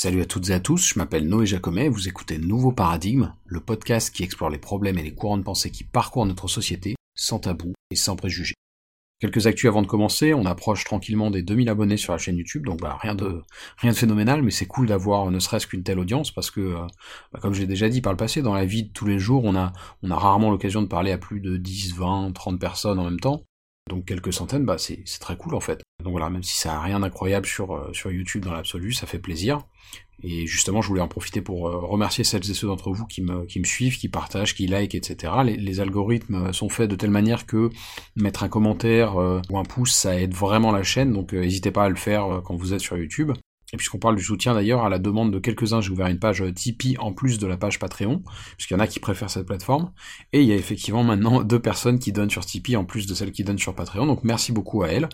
Salut à toutes et à tous, je m'appelle Noé Jacomet, vous écoutez Nouveau Paradigme, le podcast qui explore les problèmes et les courants de pensée qui parcourent notre société, sans tabou et sans préjugés. Quelques actus avant de commencer, on approche tranquillement des 2000 abonnés sur la chaîne YouTube, donc bah rien de rien de phénoménal, mais c'est cool d'avoir ne serait-ce qu'une telle audience parce que, euh, bah, comme j'ai déjà dit par le passé, dans la vie de tous les jours, on a on a rarement l'occasion de parler à plus de 10, 20, 30 personnes en même temps, donc quelques centaines, bah c'est très cool en fait. Donc voilà, même si ça a rien d'incroyable sur, euh, sur YouTube dans l'absolu, ça fait plaisir. Et justement, je voulais en profiter pour euh, remercier celles et ceux d'entre vous qui me, suivent, qui partagent, qui like, etc. Les, les, algorithmes sont faits de telle manière que mettre un commentaire euh, ou un pouce, ça aide vraiment la chaîne, donc n'hésitez pas à le faire quand vous êtes sur YouTube. Et puisqu'on parle du soutien d'ailleurs, à la demande de quelques-uns, j'ai ouvert une page Tipeee en plus de la page Patreon, puisqu'il y en a qui préfèrent cette plateforme. Et il y a effectivement maintenant deux personnes qui donnent sur Tipeee en plus de celles qui donnent sur Patreon, donc merci beaucoup à elles.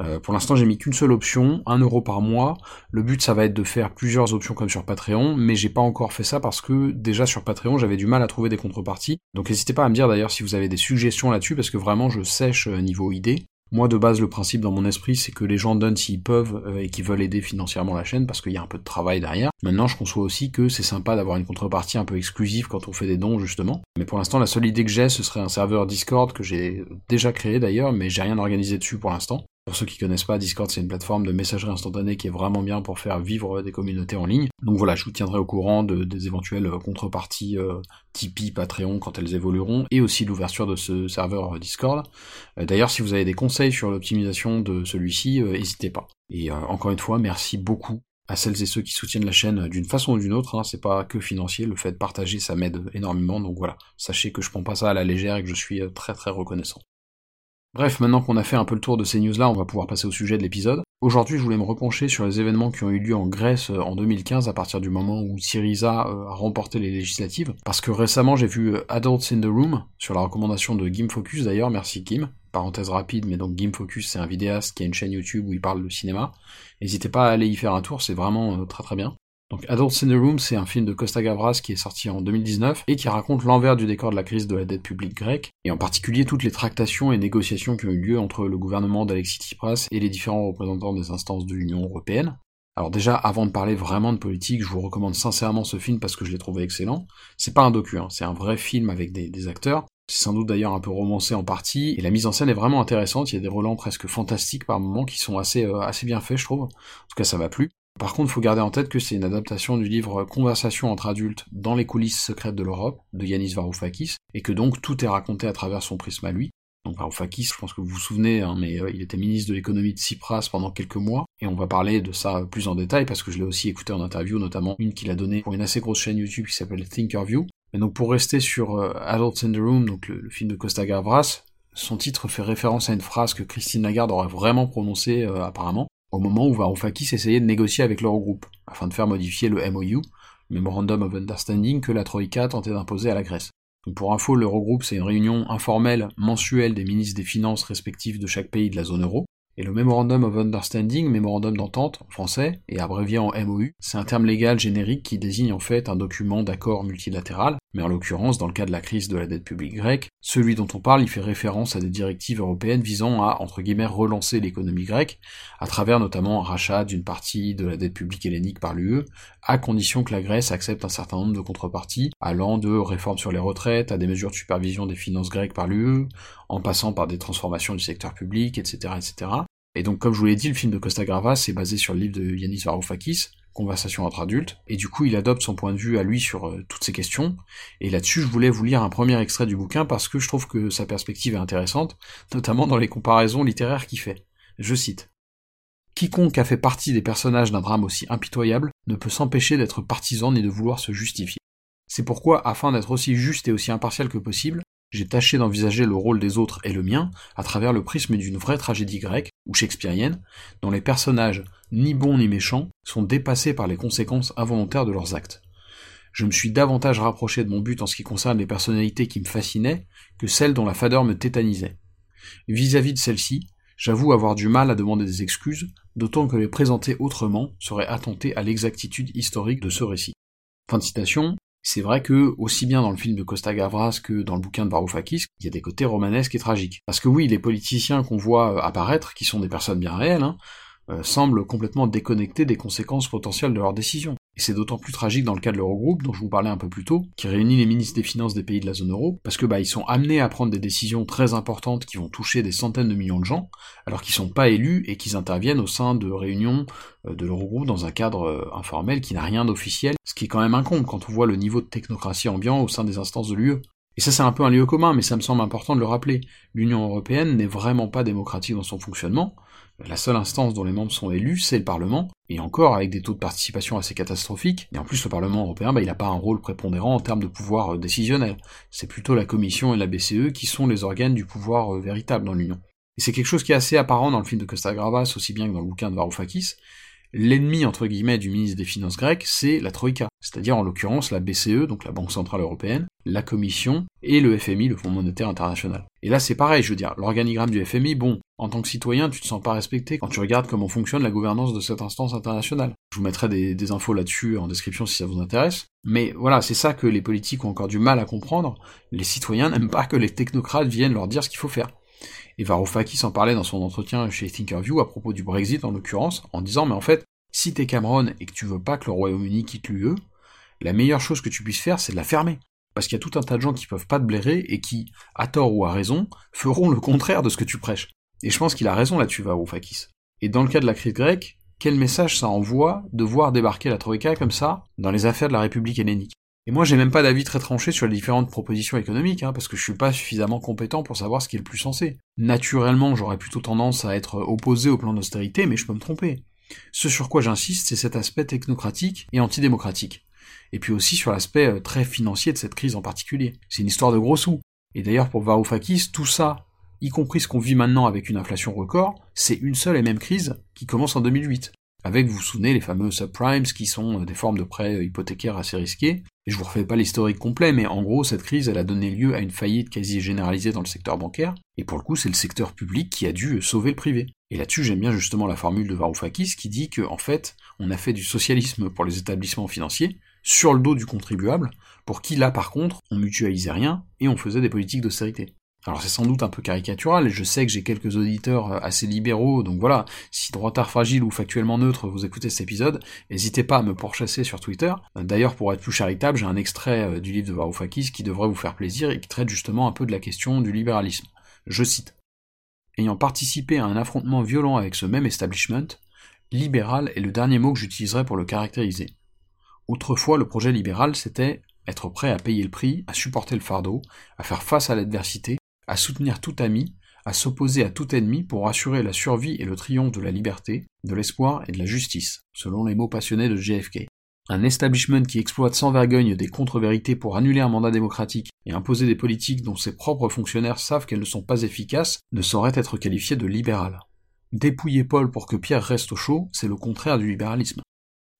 Euh, pour l'instant, j'ai mis qu'une seule option, 1 euro par mois. Le but, ça va être de faire plusieurs options comme sur Patreon, mais j'ai pas encore fait ça parce que déjà sur Patreon, j'avais du mal à trouver des contreparties. Donc n'hésitez pas à me dire d'ailleurs si vous avez des suggestions là-dessus, parce que vraiment, je sèche euh, niveau idée. Moi, de base, le principe dans mon esprit, c'est que les gens donnent s'ils peuvent euh, et qu'ils veulent aider financièrement la chaîne, parce qu'il y a un peu de travail derrière. Maintenant, je conçois aussi que c'est sympa d'avoir une contrepartie un peu exclusive quand on fait des dons, justement. Mais pour l'instant, la seule idée que j'ai, ce serait un serveur Discord que j'ai déjà créé d'ailleurs, mais j'ai rien organisé dessus pour l'instant. Pour ceux qui connaissent pas, Discord c'est une plateforme de messagerie instantanée qui est vraiment bien pour faire vivre des communautés en ligne. Donc voilà, je vous tiendrai au courant de, des éventuelles contreparties euh, Tipeee, Patreon quand elles évolueront, et aussi l'ouverture de ce serveur Discord. Euh, d'ailleurs, si vous avez des conseils sur l'optimisation de celui-ci, euh, n'hésitez pas. Et euh, encore une fois, merci beaucoup à celles et ceux qui soutiennent la chaîne d'une façon ou d'une autre, hein, c'est pas que financier, le fait de partager ça m'aide énormément, donc voilà, sachez que je prends pas ça à la légère et que je suis très très reconnaissant. Bref, maintenant qu'on a fait un peu le tour de ces news-là, on va pouvoir passer au sujet de l'épisode. Aujourd'hui, je voulais me repencher sur les événements qui ont eu lieu en Grèce euh, en 2015 à partir du moment où Syriza euh, a remporté les législatives. Parce que récemment, j'ai vu euh, Adults in the Room, sur la recommandation de Gim Focus d'ailleurs, merci Kim. Parenthèse rapide, mais donc Gim Focus, c'est un vidéaste qui a une chaîne YouTube où il parle de cinéma. N'hésitez pas à aller y faire un tour, c'est vraiment très très bien. Donc Adults in the Room, c'est un film de Costa Gavras qui est sorti en 2019 et qui raconte l'envers du décor de la crise de la dette publique grecque, et en particulier toutes les tractations et négociations qui ont eu lieu entre le gouvernement d'Alexis Tsipras et les différents représentants des instances de l'Union européenne. Alors déjà, avant de parler vraiment de politique, je vous recommande sincèrement ce film parce que je l'ai trouvé excellent. C'est pas un docu, hein, c'est un vrai film avec des, acteurs. C'est sans doute d'ailleurs un peu romancé en partie, et la mise en scène est vraiment intéressante, il y a des relents presque fantastiques par moments qui sont assez, euh, assez bien faits je trouve. En tout cas ça m'a plu. Par contre, il faut garder en tête que c'est une adaptation du livre Conversation entre adultes dans les coulisses secrètes de l'Europe de Yanis Varoufakis, et que donc tout est raconté à travers son prisme à lui. Donc Varoufakis, je pense que vous vous souvenez, hein, mais euh, il était ministre de l'économie de Tsipras pendant quelques mois, et on va parler de ça plus en détail parce que je l'ai aussi écouté en interview, notamment une qu'il a donnée pour une assez grosse chaîne YouTube qui s'appelle Thinkerview. Et donc pour rester sur euh, Adults in the Room, donc le, film de Costa Gavras, son titre fait référence à une phrase que Christine Lagarde aurait vraiment prononcée euh, apparemment, au moment où Varoufakis essayait de négocier avec l'Eurogroupe, afin de faire modifier le MOU, Memorandum of Understanding, que la Troïka tentait d'imposer à la Grèce. Pour info, l'Eurogroupe, c'est une réunion informelle mensuelle des ministres des Finances respectifs de chaque pays de la zone euro, et le Memorandum of Understanding, mémorandum d'entente en français, et abrévié en MOU, c'est un terme légal générique qui désigne en fait un document d'accord multilatéral, mais en l'occurrence, dans le cas de la crise de la dette publique grecque, celui dont on parle, il fait référence à des directives européennes visant à, entre guillemets, relancer l'économie grecque, à travers notamment un rachat d'une partie de la dette publique hellénique par l'UE, à condition que la Grèce accepte un certain nombre de contreparties, allant de réformes sur les retraites à des mesures de supervision des finances grecques par l'UE, en passant par des transformations du secteur public, etc., etc. Et donc, comme je vous l'ai dit, le film de Costa Gravas est basé sur le livre de Yanis Varoufakis, Conversation entre adultes, et du coup, il adopte son point de vue à lui sur euh, toutes ces questions. Et là-dessus, je voulais vous lire un premier extrait du bouquin parce que je trouve que sa perspective est intéressante, notamment dans les comparaisons littéraires qu'il fait. Je cite. Quiconque a fait partie des personnages d'un drame aussi impitoyable ne peut s'empêcher d'être partisan ni de vouloir se justifier. C'est pourquoi, afin d'être aussi juste et aussi impartial que possible, j'ai tâché d'envisager le rôle des autres et le mien à travers le prisme d'une vraie tragédie grecque, ou shakespearienne, dont les personnages, ni bons ni méchants, sont dépassés par les conséquences involontaires de leurs actes. Je me suis davantage rapproché de mon but en ce qui concerne les personnalités qui me fascinaient que celles dont la fadeur me tétanisait. Vis-à-vis de celles-ci, j'avoue avoir du mal à demander des excuses, d'autant que les présenter autrement serait attenter à l'exactitude historique de ce récit. C'est vrai que, aussi bien dans le film de Costa Gavras que dans le bouquin de Varoufakis, il y a des côtés romanesques et tragiques. Parce que oui, les politiciens qu'on voit euh, apparaître, qui sont des personnes bien réelles, hein, euh, semblent complètement déconnectés des conséquences potentielles de leurs décisions. Et c'est d'autant plus tragique dans le cas de l'Eurogroupe, dont je vous parlais un peu plus tôt, qui réunit les ministres des Finances des pays de la zone euro, parce que bah ils sont amenés à prendre des décisions très importantes qui vont toucher des centaines de millions de gens, alors qu'ils sont pas élus et qu'ils interviennent au sein de réunions euh, de l'Eurogroupe dans un cadre euh, informel qui n'a rien d'officiel, ce qui est quand même incombe quand on voit le niveau de technocratie ambiant au sein des instances de l'UE. Et ça c'est un peu un lieu commun, mais ça me semble important de le rappeler. L'Union européenne n'est vraiment pas démocratique dans son fonctionnement, la seule instance dont les membres sont élus, c'est le Parlement, et encore avec des taux de participation assez catastrophiques, et en plus le Parlement européen, bah, il n'a pas un rôle prépondérant en termes de pouvoir euh, décisionnel. C'est plutôt la Commission et la BCE qui sont les organes du pouvoir euh, véritable dans l'Union. Et c'est quelque chose qui est assez apparent dans le film de Costa Gravas, aussi bien que dans le bouquin de Varoufakis. L'ennemi, entre guillemets, du ministre des Finances grec, c'est la Troïka, c'est-à-dire en l'occurrence la BCE, donc la Banque Centrale Européenne, la Commission et le FMI, le Fonds Monétaire International. Et là c'est pareil, je veux dire, l'organigramme du FMI, bon, en tant que citoyen, tu te sens pas respecté quand tu regardes comment fonctionne la gouvernance de cette instance internationale. Je vous mettrai des, infos là-dessus en description si ça vous intéresse. Mais voilà, c'est ça que les politiques ont encore du mal à comprendre. Les citoyens n'aiment pas que les technocrates viennent leur dire ce qu'il faut faire. Et Varoufakis en parlait dans son entretien chez Thinkerview à propos du Brexit en l'occurrence, en disant mais en fait, si t'es Cameron et que tu veux pas que le Royaume-Uni quitte l'UE, la meilleure chose que tu puisses faire, c'est de la fermer. Parce qu'il y a tout un tas de gens qui peuvent pas te blairer et qui, à tort ou à raison, feront le contraire de ce que tu prêches. Et je pense qu'il a raison là-dessus, Varoufakis. Et dans le cas de la crise grecque, quel message ça envoie de voir débarquer la Troïka comme ça dans les affaires de la République hellénique? Et moi j'ai même pas d'avis très tranché sur les différentes propositions économiques, hein, parce que je suis pas suffisamment compétent pour savoir ce qui est le plus sensé. Naturellement j'aurais plutôt tendance à être opposé au plan d'austérité, mais je peux me tromper. Ce sur quoi j'insiste, c'est cet aspect technocratique et antidémocratique. Et puis aussi sur l'aspect euh, très financier de cette crise en particulier. C'est une histoire de gros sous. Et d'ailleurs pour Varoufakis, tout ça y compris ce qu'on vit maintenant avec une inflation record, c'est une seule et même crise qui commence en 2008. Avec, vous vous souvenez, les fameux subprimes qui sont euh, des formes de prêts euh, hypothécaires assez risqués. Je vous refais pas l'historique complet, mais en gros, cette crise, elle a donné lieu à une faillite quasi généralisée dans le secteur bancaire. Et pour le coup, c'est le secteur public qui a dû sauver le privé. Et là-dessus, j'aime bien justement la formule de Varoufakis qui dit que, en fait, on a fait du socialisme pour les établissements financiers, sur le dos du contribuable, pour qui là, par contre, on mutualisait rien et on faisait des politiques d'austérité. Alors c'est sans doute un peu caricatural, et je sais que j'ai quelques auditeurs euh, assez libéraux, donc voilà, si droitard fragile ou factuellement neutre vous écoutez cet épisode, n'hésitez pas à me pourchasser sur Twitter. D'ailleurs, pour être plus charitable, j'ai un extrait euh, du livre de Varoufakis qui devrait vous faire plaisir et qui traite justement un peu de la question du libéralisme. Je cite. Ayant participé à un affrontement violent avec ce même establishment, libéral est le dernier mot que j'utiliserai pour le caractériser. Autrefois, le projet libéral, c'était être prêt à payer le prix, à supporter le fardeau, à faire face à l'adversité, à soutenir tout ami, à s'opposer à tout ennemi pour assurer la survie et le triomphe de la liberté, de l'espoir et de la justice, selon les mots passionnés de JFK. Un establishment qui exploite sans vergogne des contre-vérités pour annuler un mandat démocratique et imposer des politiques dont ses propres fonctionnaires savent qu'elles ne sont pas efficaces ne saurait être qualifié de libéral. Dépouiller Paul pour que Pierre reste au chaud, c'est le contraire du libéralisme.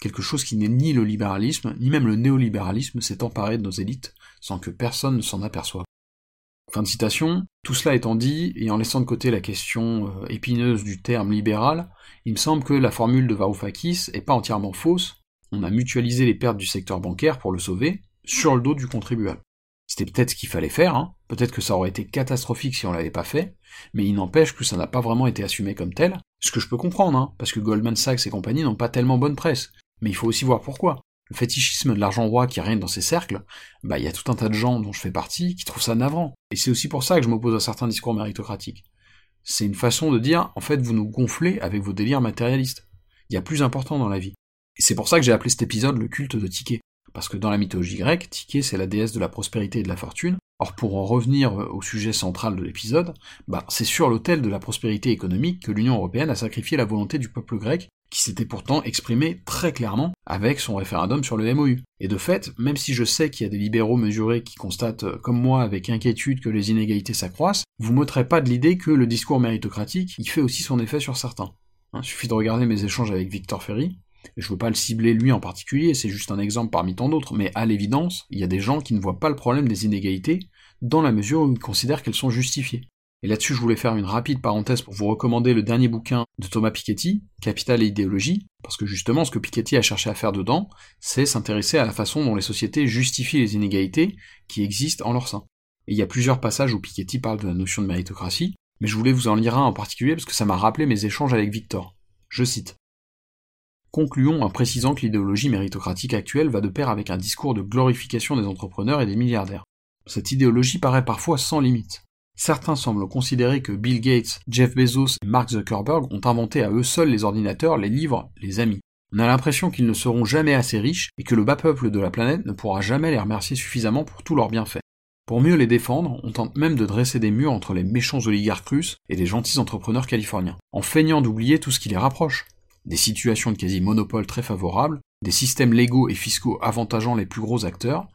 Quelque chose qui n'est ni le libéralisme, ni même le néolibéralisme s'est emparé de nos élites, sans que personne ne s'en aperçoive. Fin de citation. Tout cela étant dit, et en laissant de côté la question euh, épineuse du terme libéral, il me semble que la formule de Varoufakis est pas entièrement fausse. On a mutualisé les pertes du secteur bancaire pour le sauver, sur le dos du contribuable. C'était peut-être ce qu'il fallait faire, hein. peut-être que ça aurait été catastrophique si on l'avait pas fait, mais il n'empêche que ça n'a pas vraiment été assumé comme tel, ce que je peux comprendre, hein, parce que Goldman Sachs et compagnie n'ont pas tellement bonne presse. Mais il faut aussi voir pourquoi le fétichisme de l'argent roi qui règne dans ces cercles, bah il y a tout un tas de gens dont je fais partie qui trouvent ça navrant. Et c'est aussi pour ça que je m'oppose à certains discours méritocratiques. C'est une façon de dire, en fait, vous nous gonflez avec vos délires matérialistes. Il y a plus important dans la vie. Et c'est pour ça que j'ai appelé cet épisode le culte de Tiké. Parce que dans la mythologie grecque, Tiké c'est la déesse de la prospérité et de la fortune. Or pour en revenir au sujet central de l'épisode, bah c'est sur l'autel de la prospérité économique que l'Union européenne a sacrifié la volonté du peuple grec qui s'était pourtant exprimé très clairement avec son référendum sur le MOU. Et de fait, même si je sais qu'il y a des libéraux mesurés qui constatent, euh, comme moi, avec inquiétude que les inégalités s'accroissent, vous m'ôterez pas de l'idée que le discours méritocratique, il fait aussi son effet sur certains. Hein, suffit de regarder mes échanges avec Victor Ferry, je veux pas le cibler lui en particulier, c'est juste un exemple parmi tant d'autres, mais à l'évidence, il y a des gens qui ne voient pas le problème des inégalités, dans la mesure où ils considèrent qu'elles sont justifiées. Et là-dessus, je voulais faire une rapide parenthèse pour vous recommander le dernier bouquin de Thomas Piketty, Capital et idéologie, parce que justement, ce que Piketty a cherché à faire dedans, c'est s'intéresser à la façon dont les sociétés justifient les inégalités qui existent en leur sein. Et il y a plusieurs passages où Piketty parle de la notion de méritocratie, mais je voulais vous en lire un en particulier parce que ça m'a rappelé mes échanges avec Victor. Je cite. Concluons en précisant que l'idéologie méritocratique actuelle va de pair avec un discours de glorification des entrepreneurs et des milliardaires. Cette idéologie paraît parfois sans limite. Certains semblent considérer que Bill Gates, Jeff Bezos et Mark Zuckerberg ont inventé à eux seuls les ordinateurs, les livres, les amis. On a l'impression qu'ils ne seront jamais assez riches et que le bas peuple de la planète ne pourra jamais les remercier suffisamment pour tous leurs bienfaits. Pour mieux les défendre, on tente même de dresser des murs entre les méchants oligarques russes et les gentils entrepreneurs californiens, en feignant d'oublier tout ce qui les rapproche. Des situations de quasi-monopole très favorables, des systèmes légaux et fiscaux avantageant les plus gros acteurs,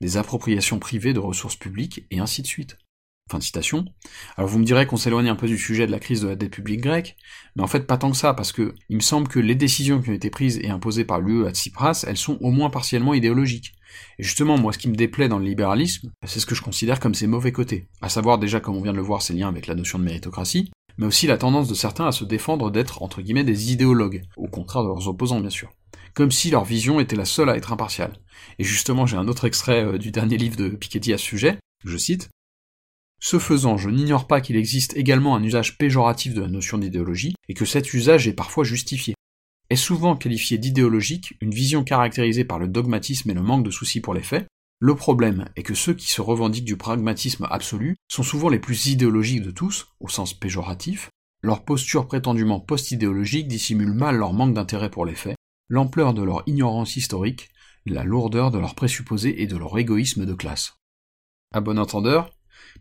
des appropriations privées de ressources publiques, et ainsi de suite. Fin de citation. Alors vous me direz qu'on s'éloigne un peu du sujet de la crise de la dette publique grecque, mais en fait pas tant que ça, parce que il me semble que les décisions qui ont été prises et imposées par l'UE à Tsipras, elles sont au moins partiellement idéologiques. Et justement, moi ce qui me déplaît dans le libéralisme, c'est ce que je considère comme ses mauvais côtés, à savoir déjà comme on vient de le voir ses liens avec la notion de méritocratie, mais aussi la tendance de certains à se défendre d'être entre guillemets des idéologues, au contraire de leurs opposants bien sûr. Comme si leur vision était la seule à être impartiale. Et justement, j'ai un autre extrait euh, du dernier livre de Piketty à ce sujet, je cite, ce faisant, je n'ignore pas qu'il existe également un usage péjoratif de la notion d'idéologie, et que cet usage est parfois justifié. Est souvent qualifié d'idéologique une vision caractérisée par le dogmatisme et le manque de soucis pour les faits. Le problème est que ceux qui se revendiquent du pragmatisme absolu sont souvent les plus idéologiques de tous, au sens péjoratif. Leur posture prétendument post-idéologique dissimule mal leur manque d'intérêt pour les faits, l'ampleur de leur ignorance historique, la lourdeur de leurs présupposés et de leur égoïsme de classe. À bon entendeur,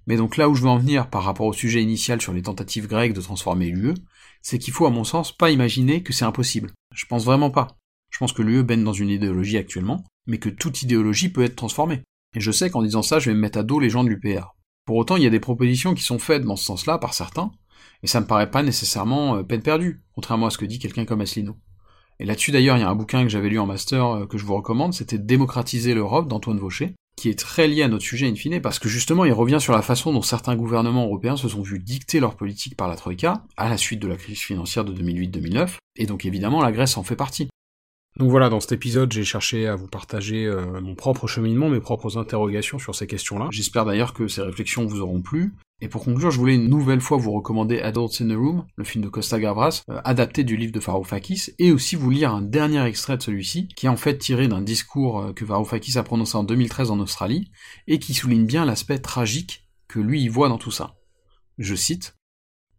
mais donc là où je veux en venir par rapport au sujet initial sur les tentatives grecques de transformer l'UE, c'est qu'il faut à mon sens pas imaginer que c'est impossible. Je pense vraiment pas. Je pense que l'UE baigne dans une idéologie actuellement, mais que toute idéologie peut être transformée. Et je sais qu'en disant ça, je vais me mettre à dos les gens de l'UPR. Pour autant, il y a des propositions qui sont faites dans ce sens-là par certains, et ça me paraît pas nécessairement euh, peine perdue, contrairement à ce que dit quelqu'un comme Asselineau. Et là-dessus d'ailleurs, il y a un bouquin que j'avais lu en master euh, que je vous recommande, c'était Démocratiser l'Europe d'Antoine Vaucher, qui est très lié à notre sujet in fine, parce que justement il revient sur la façon dont certains gouvernements européens se sont vus dicter leur politique par la Troïka, à la suite de la crise financière de 2008-2009, et donc évidemment la Grèce en fait partie. Donc voilà, dans cet épisode, j'ai cherché à vous partager euh, mon propre cheminement, mes propres interrogations sur ces questions-là. J'espère d'ailleurs que ces réflexions vous auront plu. Et pour conclure, je voulais une nouvelle fois vous recommander Adults in the Room, le film de Costa Gavras, euh, adapté du livre de Varoufakis, et aussi vous lire un dernier extrait de celui-ci, qui est en fait tiré d'un discours euh, que Varoufakis a prononcé en 2013 en Australie, et qui souligne bien l'aspect tragique que lui y voit dans tout ça. Je cite,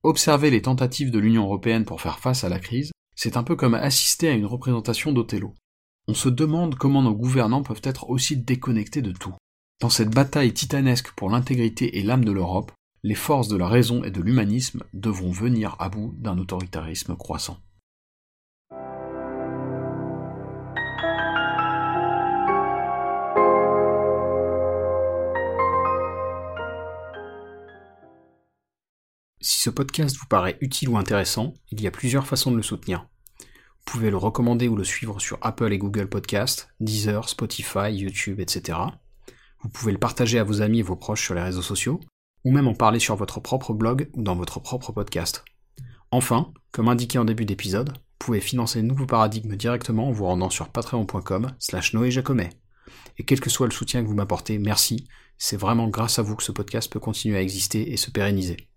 Observer les tentatives de l'Union européenne pour faire face à la crise, c'est un peu comme assister à une représentation d'Othello. On se demande comment nos gouvernants peuvent être aussi déconnectés de tout. Dans cette bataille titanesque pour l'intégrité et l'âme de l'Europe, les forces de la raison et de l'humanisme devront venir à bout d'un autoritarisme croissant. Si ce podcast vous paraît utile ou intéressant, il y a plusieurs façons de le soutenir. Vous pouvez le recommander ou le suivre sur Apple et Google Podcasts, Deezer, Spotify, YouTube, etc. Vous pouvez le partager à vos amis et vos proches sur les réseaux sociaux, ou même en parler sur votre propre blog ou dans votre propre podcast. Enfin, comme indiqué en début d'épisode, vous pouvez financer Nouveau Paradigme directement en vous rendant sur patreon.com slash Noé Jacomet. Et quel que soit le soutien que vous m'apportez, merci, c'est vraiment grâce à vous que ce podcast peut continuer à exister et se pérenniser.